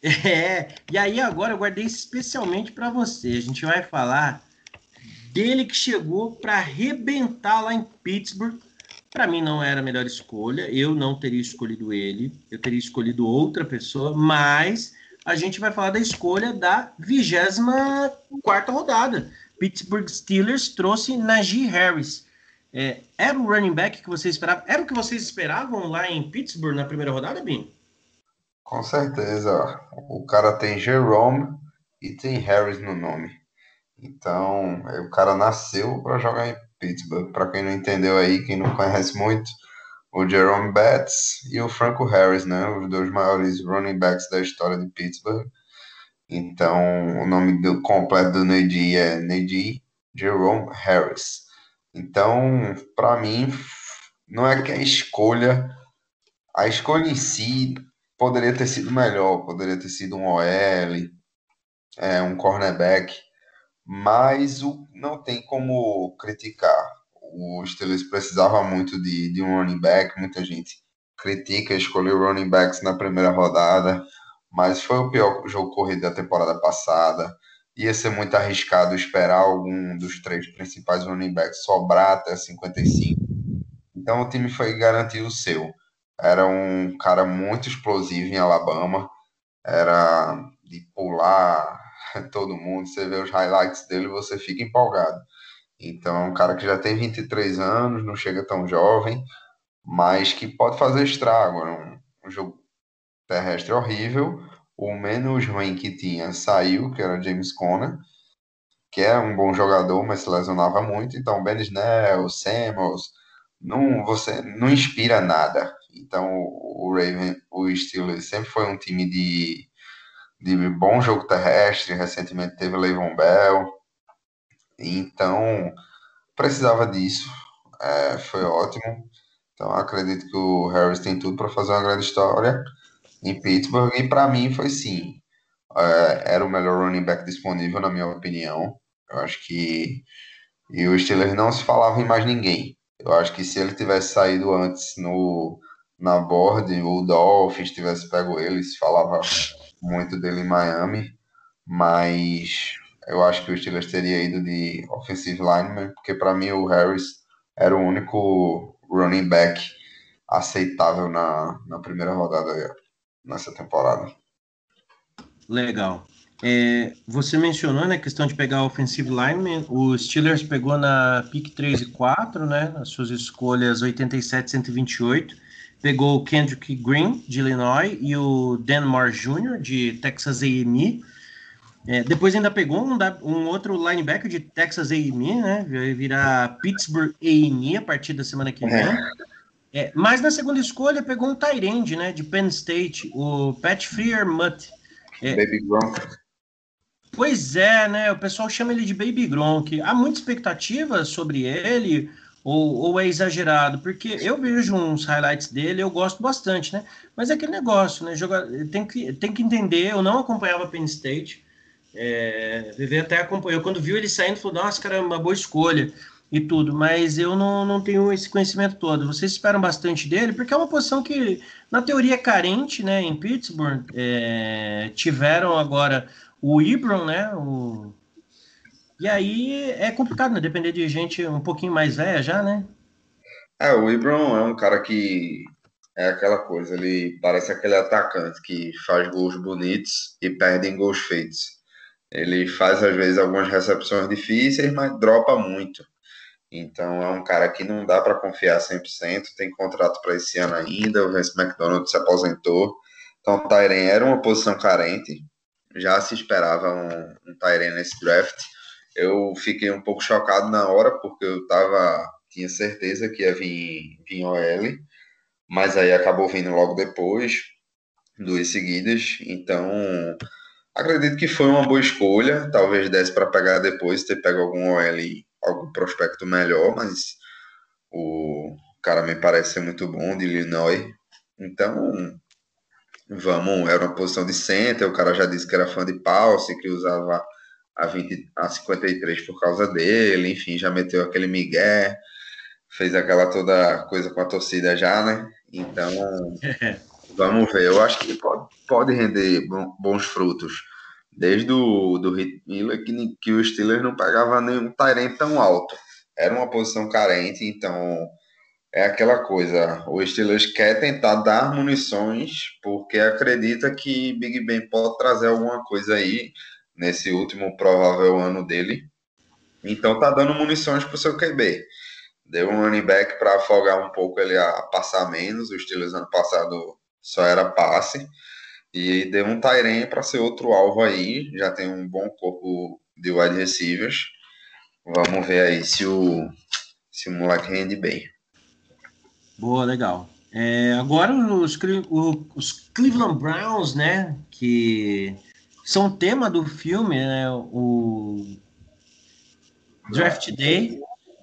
E aí, é, e aí agora eu guardei especialmente para você. A gente vai falar dele que chegou para arrebentar lá em Pittsburgh. Para mim não era a melhor escolha, eu não teria escolhido ele, eu teria escolhido outra pessoa, mas a gente vai falar da escolha da 24 rodada. Pittsburgh Steelers trouxe Najee Harris. É, era o running back que vocês esperavam? Era o que vocês esperavam lá em Pittsburgh na primeira rodada, Bin? Com certeza. O cara tem Jerome e tem Harris no nome. Então, o cara nasceu para jogar em Pittsburgh. Para quem não entendeu aí, quem não conhece muito, o Jerome Betts e o Franco Harris, né? Os dois maiores running backs da história de Pittsburgh. Então, o nome do, completo do Neji é Neji Jerome Harris. Então, para mim, não é que a escolha, a escolha em si poderia ter sido melhor, poderia ter sido um OL, é, um cornerback, mas o, não tem como criticar. O Steelers precisava muito de, de um running back, muita gente critica escolher running backs na primeira rodada, mas foi o pior jogo corrido da temporada passada. Ia ser muito arriscado esperar algum dos três principais running backs sobrar até 55. Então o time foi garantir o seu. Era um cara muito explosivo em Alabama, era de pular todo mundo. Você vê os highlights dele, você fica empolgado. Então, é um cara que já tem 23 anos, não chega tão jovem, mas que pode fazer estrago. Um, um jogo terrestre horrível. O menos ruim que tinha saiu, que era James Conner, que é um bom jogador, mas se lesionava muito. Então, Ben Snell, Samuels, não, você não inspira nada. Então, o Raven, o Steelers sempre foi um time de de bom jogo terrestre, recentemente teve Le'Veon Bell, então precisava disso, é, foi ótimo. Então acredito que o Harris tem tudo para fazer uma grande história em Pittsburgh e para mim foi sim, é, era o melhor running back disponível na minha opinião. Eu acho que e o Steelers não se falava em mais ninguém. Eu acho que se ele tivesse saído antes no na board, o Dolphins tivesse pego ele, se falava muito dele em Miami, mas eu acho que o Steelers teria ido de offensive lineman, porque para mim o Harris era o único running back aceitável na, na primeira rodada nessa temporada. Legal. É, você mencionou na né, questão de pegar offensive lineman, o Steelers pegou na pick 3 e 4, né, nas suas escolhas 87 128 pegou o Kendrick Green, de Illinois, e o Dan Moore Jr., de Texas A&M. É, depois ainda pegou um, um, outro linebacker de Texas A&M, né? Vai virar Pittsburgh A&M a partir da semana que vem. É, mas na segunda escolha pegou um Tyrande, né? De Penn State, o Pat Freermuth. É, Baby Gronk. Pois é, né? O pessoal chama ele de Baby Gronk. Há muita expectativa sobre ele ou, ou, é exagerado? Porque eu vejo uns highlights dele, eu gosto bastante, né? Mas é aquele negócio, né? Jogar, tem, que, tem que entender, eu não acompanhava Penn State, é, Viver até acompanhou. Quando viu ele saindo, falou, nossa, cara, uma boa escolha e tudo, mas eu não, não tenho esse conhecimento todo. Vocês esperam bastante dele, porque é uma posição que, na teoria, é carente, né? Em Pittsburgh, é, tiveram agora o Ibron, né? O, e aí é complicado, né? Depender de gente um pouquinho mais velha já, né? É, o Ibron é um cara que é aquela coisa, ele parece aquele atacante que faz gols bonitos e perde em gols feitos. Ele faz às vezes algumas recepções difíceis, mas dropa muito. Então é um cara que não dá para confiar 100%, tem contrato para esse ano ainda, o Vince McDonald se aposentou. Então o Tyren era uma posição carente, já se esperava um, um nesse draft eu fiquei um pouco chocado na hora, porque eu tava, tinha certeza que ia vir, vir OL, mas aí acabou vindo logo depois, duas seguidas, então acredito que foi uma boa escolha, talvez desse para pegar depois, ter pego algum OL, algum prospecto melhor, mas o, cara me parece ser muito bom de Illinois. Então, vamos, era uma posição de center, o cara já disse que era fã de Pulse, que usava a, 20, a 53 por causa dele, enfim, já meteu aquele migué, fez aquela toda coisa com a torcida já, né? Então, vamos ver. Eu acho que pode, pode render bons frutos. Desde o do Miller que, que o Steelers não pegava nenhum Tyrant tão alto. Era uma posição carente, então é aquela coisa. O Steelers quer tentar dar munições porque acredita que Big Ben pode trazer alguma coisa aí nesse último provável ano dele. Então tá dando munições pro seu QB. Deu um running back para afogar um pouco ele a passar menos. O Steelers ano passado só era passe. E deu um Tairen para ser outro alvo aí. Já tem um bom corpo de wide receivers. Vamos ver aí se o, se o moleque rende bem. Boa, legal. É, agora os, os Cleveland Browns, né? Que são tema do filme, né? O Draft Day.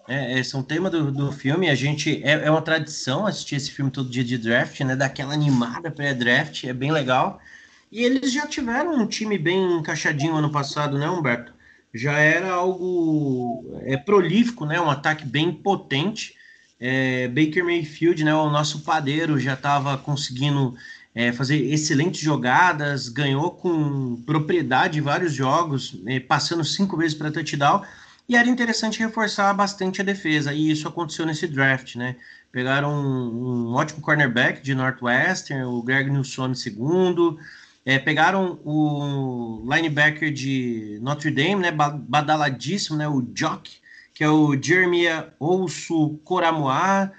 É, são tema do, do filme. A gente é, é uma tradição assistir esse filme todo dia de draft, né? Daquela animada pré-draft, é bem legal. E eles já tiveram um time bem encaixadinho ano passado, né, Humberto? Já era algo é, prolífico, né? Um ataque bem potente. É, Baker Mayfield, né? O nosso padeiro já estava conseguindo é, fazer excelentes jogadas, ganhou com propriedade vários jogos, é, passando cinco vezes para touchdown, e era interessante reforçar bastante a defesa, e isso aconteceu nesse draft, né? Pegaram um, um ótimo cornerback de Northwestern, o Greg Nilsson segundo, é, pegaram o linebacker de Notre Dame, né, badaladíssimo, né, o Jock, que é o Jeremiah Ousu Coramoa.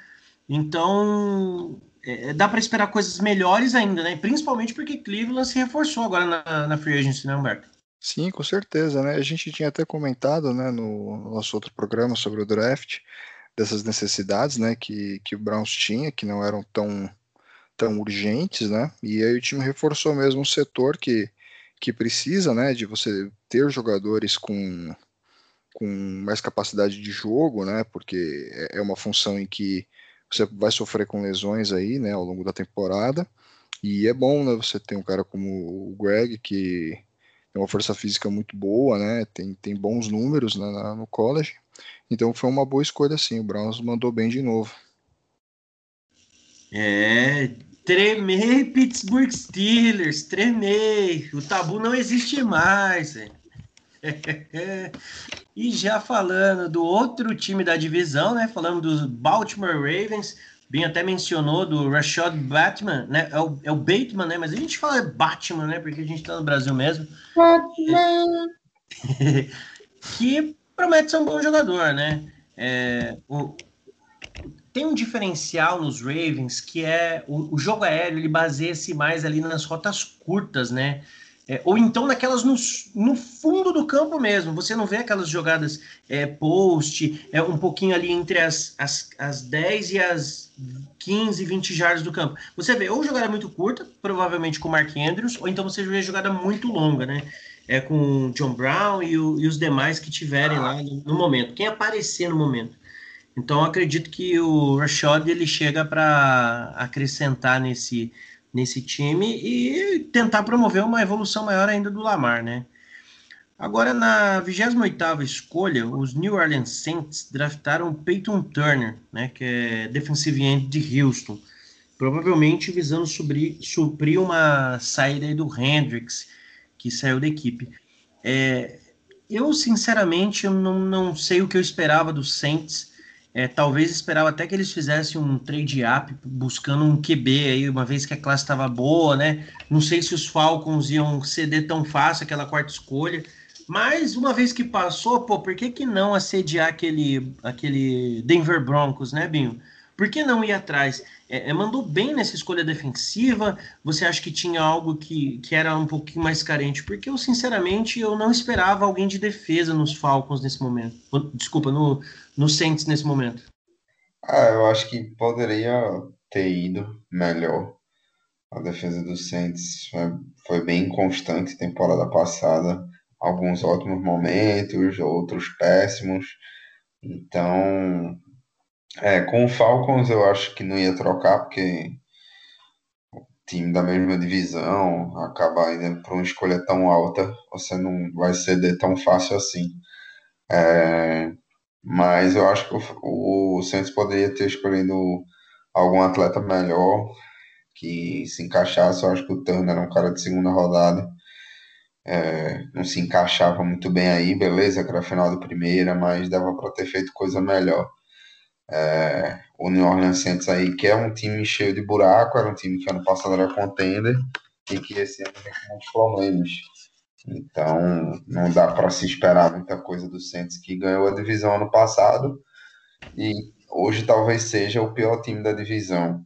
Então, é, dá para esperar coisas melhores ainda, né? Principalmente porque Cleveland se reforçou agora na, na Free Agency, né, Humberto? Sim, com certeza, né? A gente tinha até comentado, né, no nosso outro programa sobre o draft, dessas necessidades, né, que, que o Browns tinha, que não eram tão, tão urgentes, né? E aí o time reforçou mesmo um setor que, que precisa, né, de você ter jogadores com, com mais capacidade de jogo, né? Porque é, é uma função em que você vai sofrer com lesões aí, né, ao longo da temporada. E é bom, né, você ter um cara como o Greg, que tem uma força física muito boa, né, tem, tem bons números né, no college. Então foi uma boa escolha, sim. O Browns mandou bem de novo. É, tremei Pittsburgh Steelers, tremei. O tabu não existe mais. E já falando do outro time da divisão, né? Falando dos Baltimore Ravens, bem até mencionou do Rashad Batman, né? É o, é o Bateman, né? Mas a gente fala Batman, né? Porque a gente tá no Brasil mesmo. Batman! que promete ser um bom jogador, né? É, o, tem um diferencial nos Ravens que é o, o jogo aéreo, ele baseia-se mais ali nas rotas curtas, né? É, ou então naquelas no, no, fundo do campo mesmo. Você não vê aquelas jogadas é, post, é um pouquinho ali entre as, as, as 10 e as 15, 20 jardas do campo. Você vê ou jogada muito curta, provavelmente com o Mark Andrews, ou então você vê jogada muito longa, né? É com o John Brown e, o, e os demais que tiverem lá no, no, momento. Quem aparecer no momento. Então acredito que o Rashad ele chega para acrescentar nesse nesse time e tentar promover uma evolução maior ainda do Lamar, né? Agora, na 28ª escolha, os New Orleans Saints draftaram Peyton Turner, né, que é defensive end de Houston, provavelmente visando suprir, suprir uma saída do Hendricks, que saiu da equipe. É, eu, sinceramente, não, não sei o que eu esperava dos Saints, é, talvez esperava até que eles fizessem um trade up buscando um QB aí, uma vez que a classe estava boa, né? Não sei se os Falcons iam ceder tão fácil aquela quarta escolha. Mas uma vez que passou, pô, por que, que não assediar aquele, aquele Denver Broncos, né, Binho? Por que não ir atrás? É, é, mandou bem nessa escolha defensiva? Você acha que tinha algo que, que era um pouquinho mais carente? Porque eu, sinceramente, eu não esperava alguém de defesa nos Falcons nesse momento. Desculpa, no, no Saints nesse momento. Ah, eu acho que poderia ter ido melhor. A defesa do Saints foi, foi bem constante temporada passada. Alguns ótimos momentos, outros péssimos. Então, É, com o Falcons eu acho que não ia trocar, porque o time da mesma divisão acaba indo para uma escolha tão alta, você não vai ceder tão fácil assim. É, mas eu acho que o, o Saints poderia ter escolhido algum atleta melhor que se encaixasse. Eu acho que o Turner era um cara de segunda rodada. É, não se encaixava muito bem aí, beleza, que era final de primeira, mas dava para ter feito coisa melhor. É, o New Orleans Saints aí, que é um time cheio de buraco, era um time que ano passado era contender e que esse ano tem muitos problemas. Então, não dá para se esperar muita coisa do Saints, que ganhou a divisão ano passado e hoje talvez seja o pior time da divisão.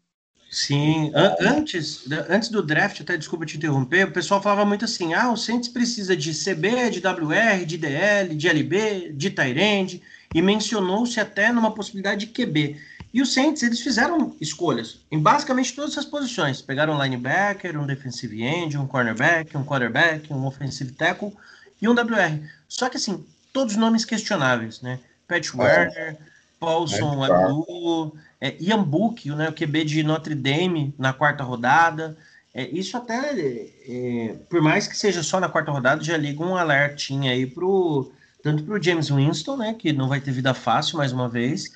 Sim, antes, antes do draft, até desculpa te interromper, o pessoal falava muito assim: ah, o Saints precisa de CB, de WR, de DL, de LB, de Tyrande, e mencionou-se até numa possibilidade de QB. E os Saints, eles fizeram escolhas em basicamente todas essas posições. Pegaram um linebacker, um defensive end, um cornerback, um quarterback, um offensive tackle e um WR. Só que, assim, todos nomes questionáveis, né? Pat. Werner, Paulson Abdul, é, Ian Book, né, o QB de Notre Dame na quarta rodada. É, isso até, é, por mais que seja só na quarta rodada, já liga um alertinho aí pro, tanto para o James Winston, né, que não vai ter vida fácil mais uma vez,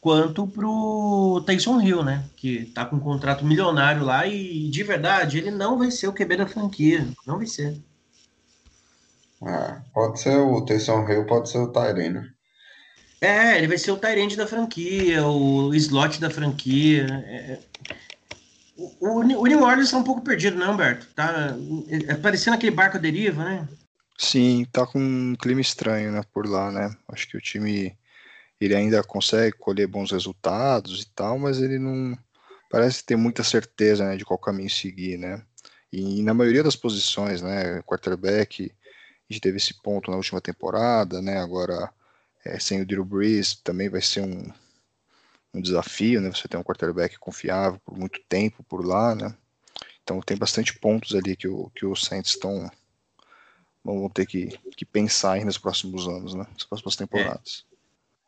quanto pro Taysom Hill, né? Que tá com um contrato milionário lá e de verdade ele não vai ser o QB da franquia, não vai ser. É, pode ser o Taysom Hill, pode ser o Tyrene. Né? É, ele vai ser o Tyrande da franquia, o slot da franquia. É, é... O, o, New Orleans tá um pouco perdido, né, Humberto? Tá é, é parecendo aquele barco à deriva, né? Sim, tá com um clima estranho, né, por lá, né? Acho que o time ele ainda consegue colher bons resultados e tal, mas ele não parece ter muita certeza né, de qual caminho seguir, né? E, na maioria das posições, né, quarterback, a gente teve esse ponto na última temporada, né? Agora é, sem o Drew Brees também vai ser um, um desafio, né? Você tem um quarterback confiável por muito tempo por lá, né? Então tem bastante pontos ali que o, que os Saints estão vão ter que, que pensar aí nos próximos anos, né? Nas próximas temporadas. É.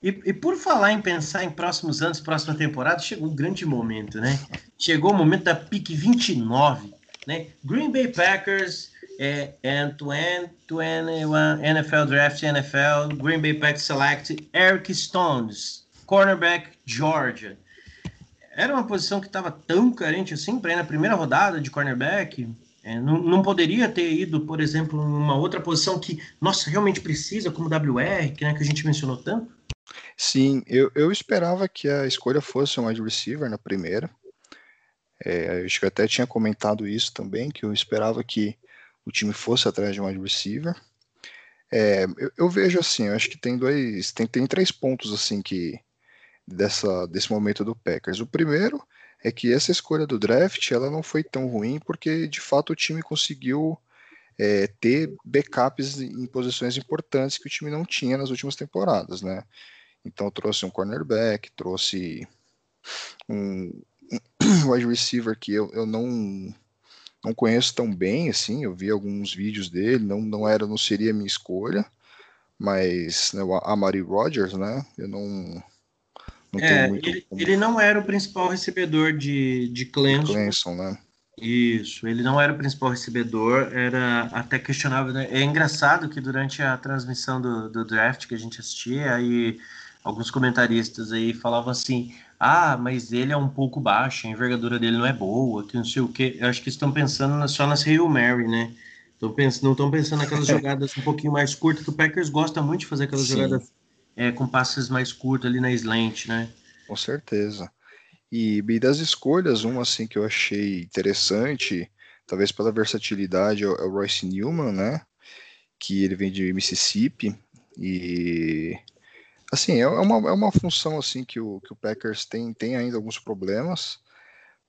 E, e, por falar em pensar em próximos anos, próxima temporada, chegou um grande momento, né? Chegou o momento da pick 29, né? Green Bay Packers é, and 2021 NFL Draft NFL, Green Bay Packers select Eric Stones, cornerback Georgia. Era uma posição que estava tão carente assim para ir na primeira rodada de cornerback. É, não, não, poderia ter ido, por exemplo, numa outra posição que, nossa, realmente precisa, como WR, que, né, que a gente mencionou tanto? Sim, eu, eu esperava que a escolha fosse um wide receiver na primeira. É, acho que eu até tinha comentado isso também, que eu esperava que o time fosse atrás de um wide receiver. É, eu, eu, vejo assim, eu acho que tem dois, tem, tem três pontos assim que dessa desse momento do Packers. O primeiro é que essa escolha do draft ela não foi tão ruim porque de fato o time conseguiu é, ter backups em posições importantes que o time não tinha nas últimas temporadas, né? Então trouxe um cornerback, trouxe um, um wide receiver que eu, eu não não conheço tão bem, assim, eu vi alguns vídeos dele, não, não era, não seria minha escolha, mas né, o Amari Rogers, né, eu não, é, muito... Ele, ele, não era o principal recebedor de, de Clemson. Clemson, né? Isso, ele não era o principal recebedor, era até questionável. Né? É engraçado que durante a transmissão do, do draft que a gente assistia, aí alguns comentaristas aí falavam assim: ah, mas ele é um pouco baixo, a envergadura dele não é boa, que não sei o quê. Eu acho que estão pensando só nas Hail Mary, né? Tão pensando, não estão pensando naquelas jogadas um pouquinho mais curtas, que o Packers gosta muito de fazer aquelas Sim. jogadas é, com passes mais curtos ali na slant, né? Com certeza. E, e das escolhas, um assim que eu achei interessante, talvez pela versatilidade, é o Royce Newman, né? Que ele vem de Mississippi e Assim, é uma, é uma função assim que o, que o Packers tem, tem ainda alguns problemas,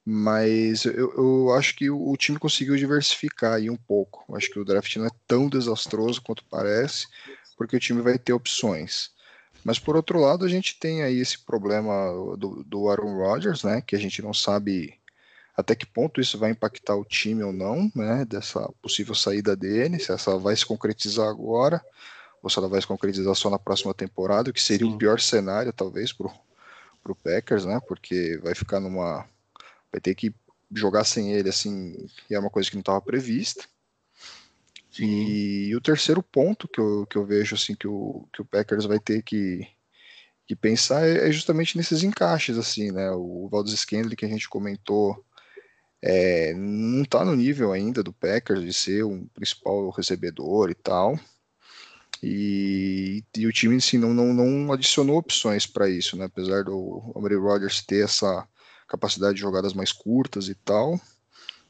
mas eu, eu acho que o, time conseguiu diversificar aí um pouco. Acho que o draft não é tão desastroso quanto parece, porque o time vai ter opções. Mas por outro lado, a gente tem aí esse problema do, do Aaron Rodgers, né? Que a gente não sabe até que ponto isso vai impactar o time ou não, né? Dessa possível saída dele, se essa vai se concretizar agora ou se ela vai se concretizar só na próxima temporada, que seria Sim. o pior cenário, talvez, para o Packers, né? Porque vai ficar numa. Vai ter que jogar sem ele, assim, que é uma coisa que não estava prevista. E, e, o terceiro ponto que eu, que eu vejo assim que o, que o Packers vai ter que, que pensar é, é justamente nesses encaixes, assim, né? O Valdez Scandley que a gente comentou é, não está no nível ainda do Packers de ser um principal recebedor e tal. E, e o time assim, não, não, não adicionou opções para isso, né? apesar do Amari Rodgers ter essa capacidade de jogadas mais curtas e tal,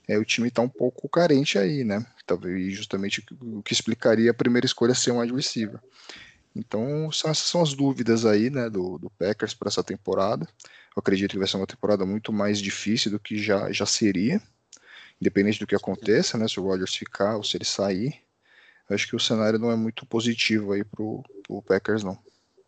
é, o time está um pouco carente aí, né? Talvez justamente o que explicaria a primeira escolha ser um wide. Então, são, essas são as dúvidas aí, né, do, do Packers para essa temporada. Eu acredito que vai ser uma temporada muito mais difícil do que já, já seria, independente do que aconteça, né, se o Rodgers ficar ou se ele sair. Acho que o cenário não é muito positivo aí pro, pro Packers, não.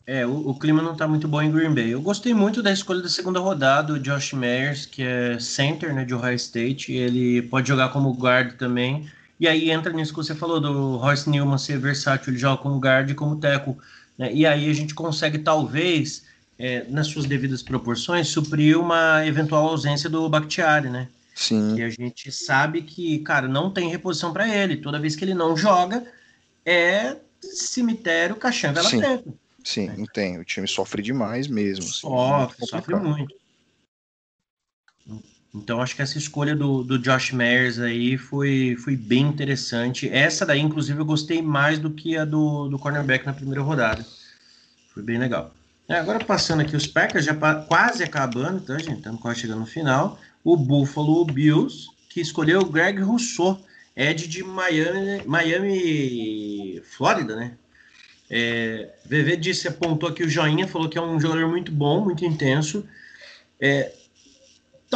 É, o, o, clima não está muito bom em Green Bay. Eu gostei muito da escolha da segunda rodada, o Josh Myers, que é center né, de Ohio State. Ele pode jogar como guard também. E aí entra nisso que você falou do Royce Newman ser versátil, ele joga como guard e como teco. Né? E aí a gente consegue, talvez, é, nas suas devidas proporções, suprir uma eventual ausência do Bakhtiari, né? Sim. E a gente sabe que, cara, não tem reposição para ele. Toda vez que ele não joga, é cemitério, caixão, vela Sim. Sim, não tem. O time sofre demais mesmo. Assim, sofre, muito sofre muito. Então acho que essa escolha do, do Josh Myers aí foi, foi bem interessante. Essa daí, inclusive, eu gostei mais do que a do, do cornerback na primeira rodada. Foi bem legal. É, agora passando aqui os Packers, já quase acabando, então, gente? Estamos quase chegando no final o Buffalo Bills, que escolheu o Greg Rousseau, Ed de Miami, Miami, Flórida, né? É, VV disse, apontou aqui o joinha, falou que é um jogador muito bom, muito intenso. É,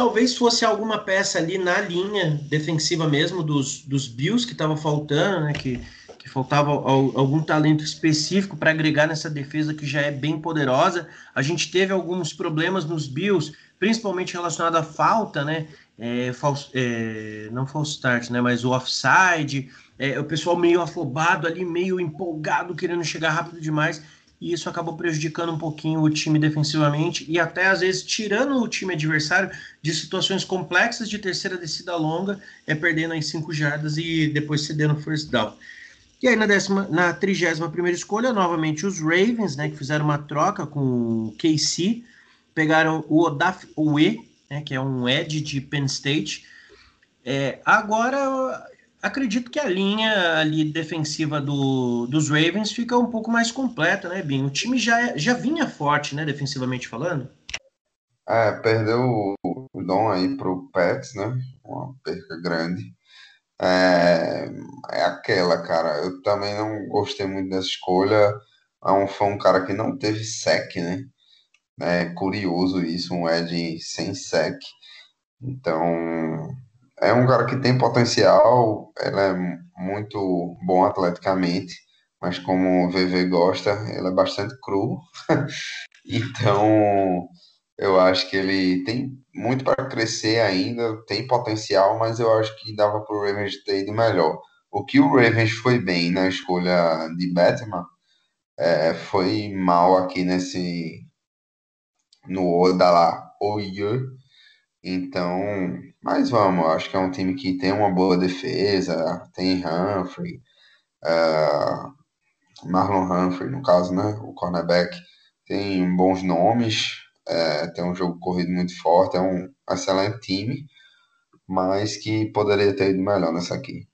talvez fosse alguma peça ali na linha defensiva mesmo dos, dos Bills que estava faltando, né? Que, que faltava algum talento específico para agregar nessa defesa que já é bem poderosa. A gente teve alguns problemas nos Bills, principalmente relacionado à falta, né? É, false, é, não false start, né? Mas o offside, é, o pessoal meio afobado ali, meio empolgado, querendo chegar rápido demais, e isso acabou prejudicando um pouquinho o time defensivamente e até às vezes tirando o time adversário de situações complexas de terceira descida longa, é perdendo em cinco jardas e depois cedendo first down. E aí na décima, na trigésima primeira escolha, novamente os Ravens, né, que fizeram uma troca com o KC, pegaram o Odaf Owe, né, que é um Ed de Penn State. É, agora, acredito que a linha ali defensiva do, dos Ravens fica um pouco mais completa, né, Binho? O time já, já vinha forte, né, defensivamente falando. É, perdeu o, o Dom aí pro Pets, né? Uma perca grande. É, é aquela, cara. Eu também não gostei muito dessa escolha. É um, foi um cara que não teve sec, né? É curioso isso, um Ed sem sec. Então, é um cara que tem potencial, ele é muito bom atleticamente, mas como o VV gosta, ele é bastante cru. então, eu acho que ele tem muito para crescer ainda, tem potencial, mas eu acho que dava para o Ravens ter ido melhor. O que o Ravens foi bem na escolha de Batman é, foi mal aqui nesse no Oda lá, Oye. Então, mas vamos, acho que é um time que tem uma boa defesa, tem Humphrey, uh, Marlon Humphrey, no caso, né? O cornerback tem bons nomes, é, tem um jogo corrido muito forte, é um excelente time, mas que poderia ter ido melhor nessa aqui.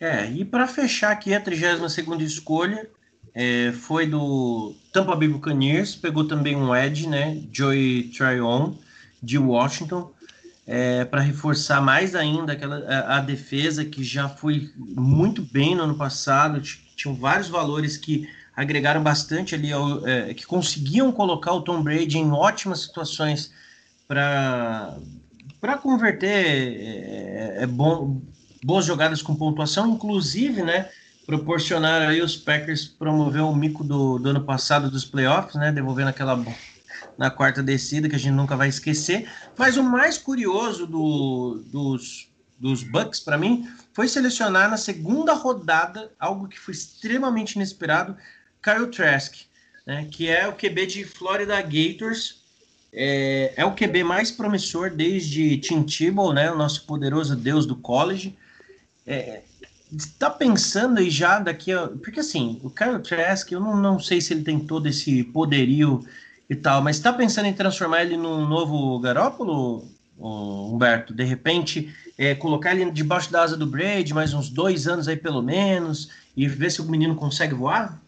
É, e para fechar aqui a 32 segunda escolha, é, foi do Tampa Bay Buccaneers, pegou também um Ed, né, Joey Tryon, de Washington, é, para reforçar mais ainda aquela, a, defesa que já foi muito bem no ano passado, tinham vários valores que agregaram bastante ali, ao, é, que conseguiam colocar o Tom Brady em ótimas situações para para converter é, é, bom, boas jogadas com pontuação, inclusive, né, proporcionaram aí os Packers promover o mico do, do ano passado dos playoffs, né? Devolvendo aquela na quarta descida que a gente nunca vai esquecer. Mas o mais curioso do, dos, dos Bucks para mim foi selecionar na segunda rodada algo que foi extremamente inesperado, Kyle Trask. né, que é o QB de Florida Gators. É, é o QB mais promissor desde Tim Tebow, né, o nosso poderoso deus do college. É, está pensando aí já daqui a... Porque assim, o Kyle Trask, eu não, não sei se ele tem todo esse poderio e tal, mas está pensando em transformar ele num novo Garópolo, Humberto? De repente, é, colocar ele debaixo da asa do Braid, mais uns dois anos aí pelo menos, e ver se o menino consegue voar?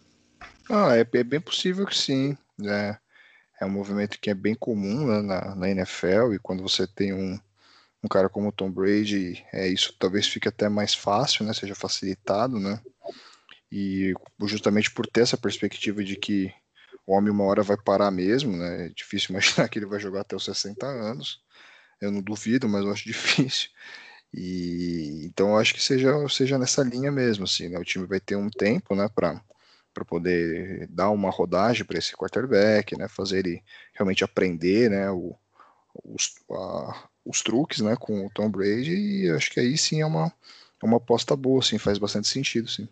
Ah, é, é bem possível que sim. É, é um movimento que é bem comum né, na, na NFL, e quando você tem um, um cara como o Tom Brady, é, isso talvez fique até mais fácil, né, seja facilitado, né? E justamente por ter essa perspectiva de que o homem uma hora vai parar mesmo, né? É difícil imaginar que ele vai jogar até os 60 anos. Eu não duvido, mas eu acho difícil. E então eu acho que seja seja nessa linha mesmo, assim, né? O time vai ter um tempo, né, para para poder dar uma rodagem para esse quarterback, né, fazer ele realmente aprender, né, o, os, a, os truques, né, com o Tom Brady. E acho que aí sim é uma é uma aposta boa, assim, faz bastante sentido, sim.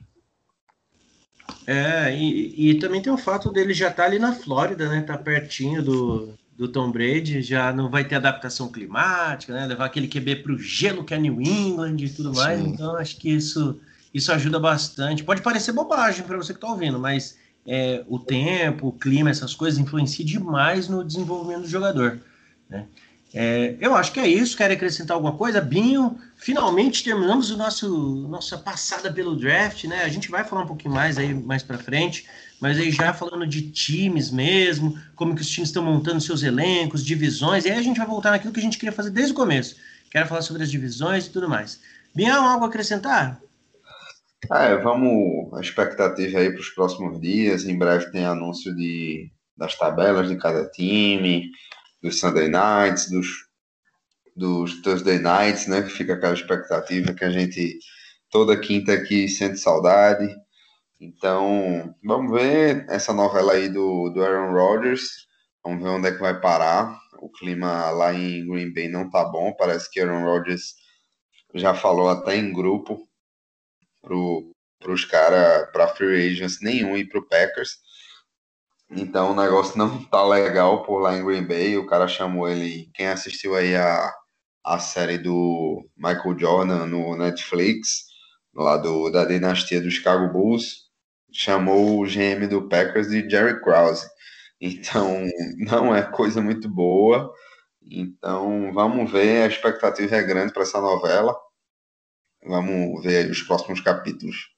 É, e, e também tem o fato dele já estar tá ali na Flórida, né? Tá pertinho do, do Tom Brady, já não vai ter adaptação climática, né? Levar aquele QB para o gelo que é New England e tudo mais. Sim. Então, acho que isso, isso ajuda bastante. Pode parecer bobagem para você que está ouvindo, mas é, o tempo, o clima, essas coisas influenciam demais no desenvolvimento do jogador. Né? É, eu acho que é isso. Quer acrescentar alguma coisa? Binho, finalmente terminamos o nosso nossa passada pelo draft, né? A gente vai falar um pouquinho mais aí mais para frente, mas aí já falando de times mesmo, como que os times estão montando seus elencos, divisões, e aí a gente vai voltar naquilo que a gente queria fazer desde o começo. Quero falar sobre as divisões e tudo mais. Binho, algo a acrescentar? É, vamos a expectativa aí para os próximos dias. Em breve tem anúncio de das tabelas de cada time dos Sunday Nights, dos, dos Thursday Nights, né? Fica aquela expectativa que a gente toda quinta aqui sente saudade. Então, vamos ver essa novela aí do, do Aaron Rodgers. Vamos ver onde é que vai parar. O clima lá em Green Bay não tá bom. Parece que Aaron Rodgers já falou até em grupo pro, pros caras, para free agents nenhum e pro Packers. Então o negócio não tá legal por lá em Green Bay. O cara chamou ele. Quem assistiu aí a, a série do Michael Jordan no Netflix, lá do, da dinastia do Chicago Bulls, chamou o GM do Packers de Jerry Krause. Então não é coisa muito boa. Então vamos ver. A expectativa é grande para essa novela. Vamos ver os próximos capítulos.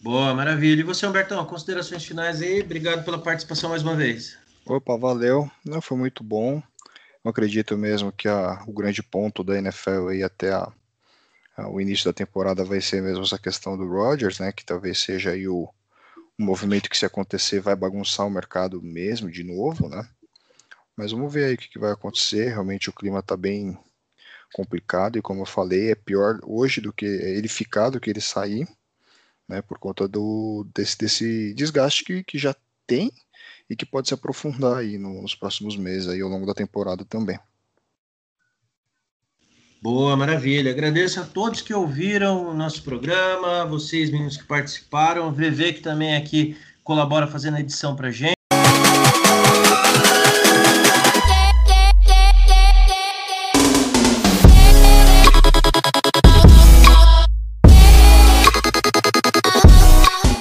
Boa, maravilha. E você, Humbertão, considerações finais aí? Obrigado pela participação mais uma vez. Opa, valeu. Não, foi muito bom. Eu acredito mesmo que a, o grande ponto da NFL aí até a, a, o início da temporada vai ser mesmo essa questão do Rodgers, né? Que talvez seja aí o, movimento que se acontecer vai bagunçar o mercado mesmo de novo, né? Mas vamos ver aí o que, que vai acontecer. Realmente o clima está bem complicado e como eu falei, é pior hoje do que ele ficar do que ele sair né, por conta do, desse, desse desgaste que, que já tem e que pode se aprofundar aí no, nos próximos meses aí ao longo da temporada também. Boa, maravilha. Agradeço a todos que ouviram o nosso programa, vocês meninos que participaram, VV que também aqui colabora fazendo a edição para gente.